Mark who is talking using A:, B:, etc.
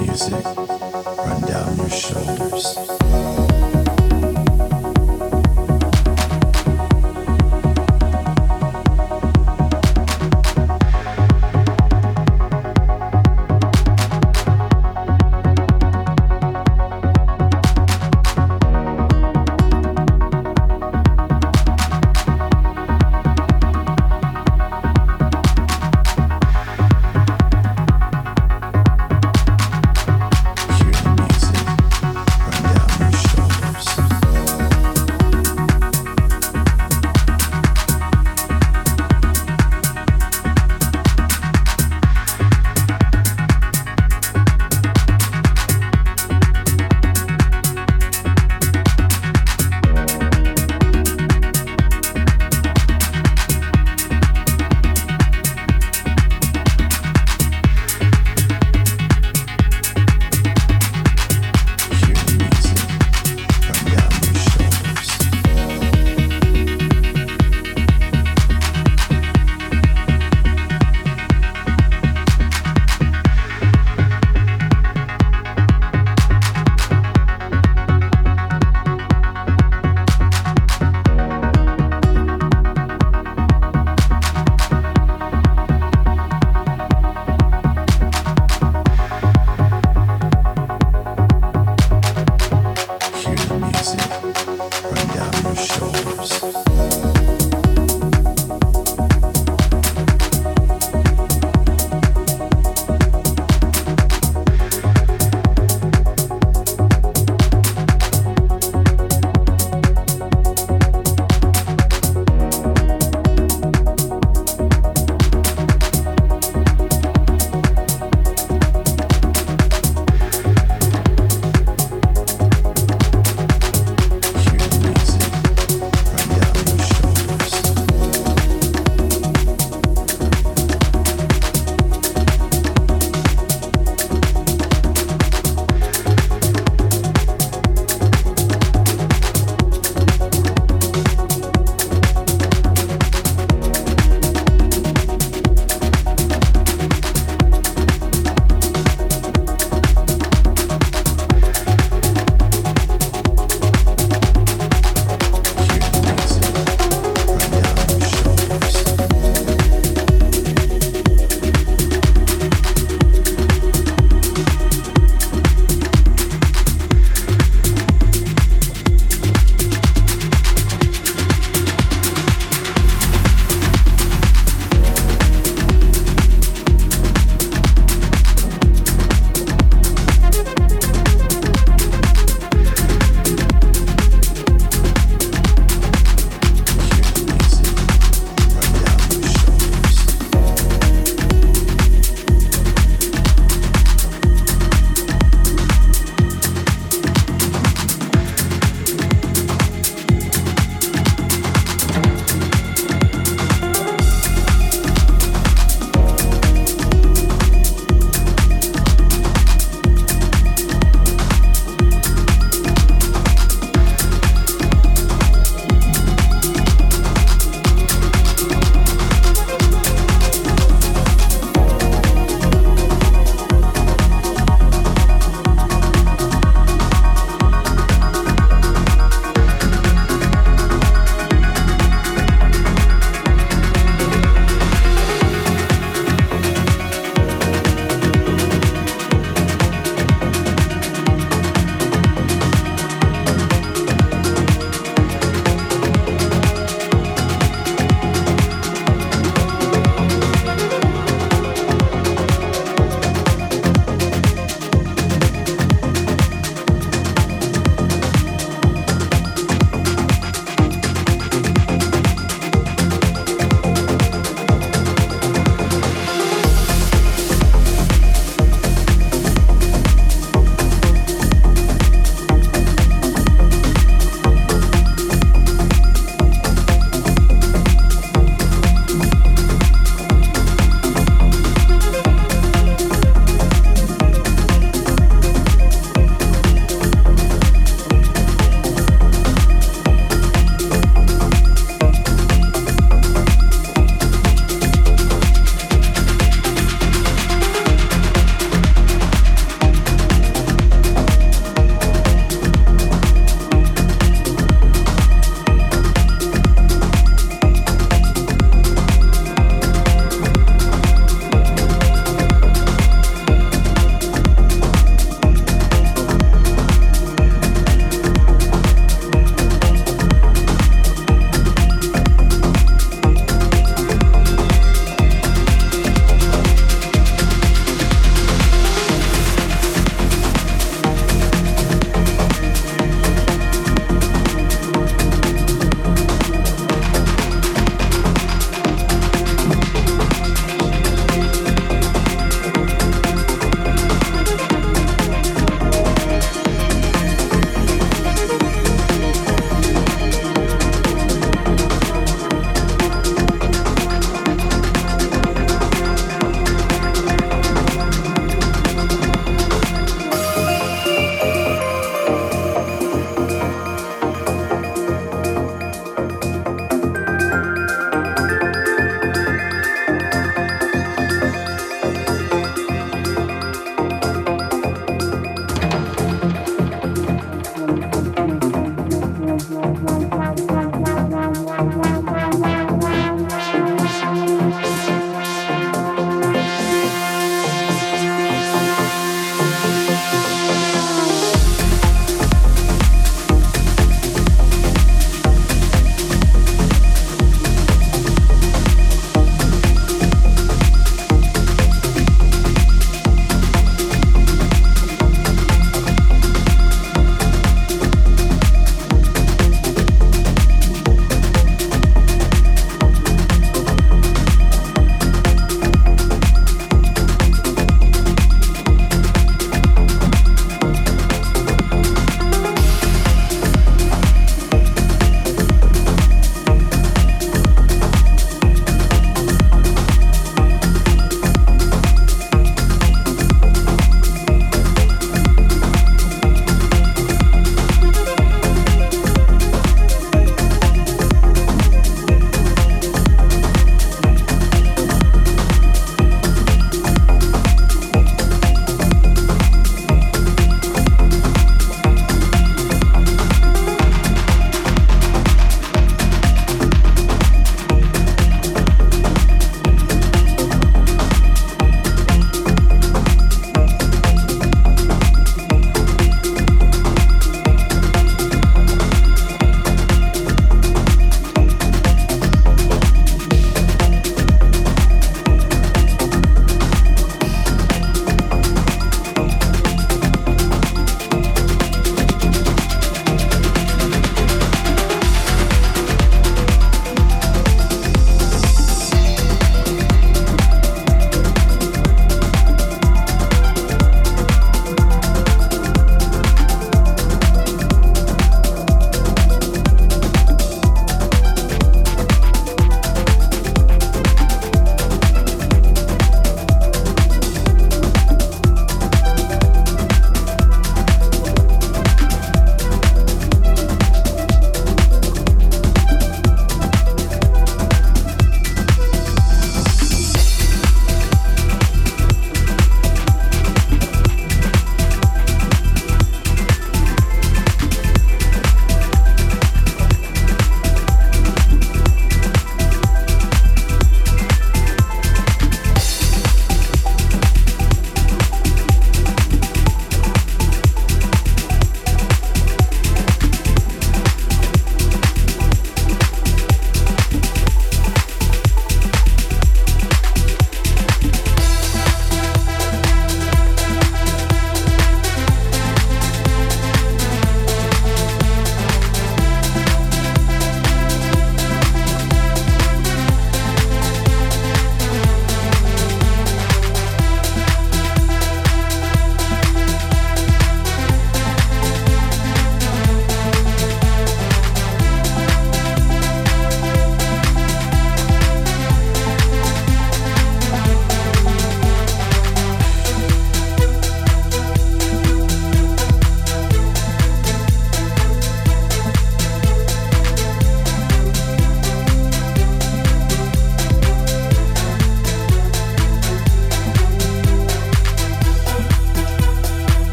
A: music run down your shoulders.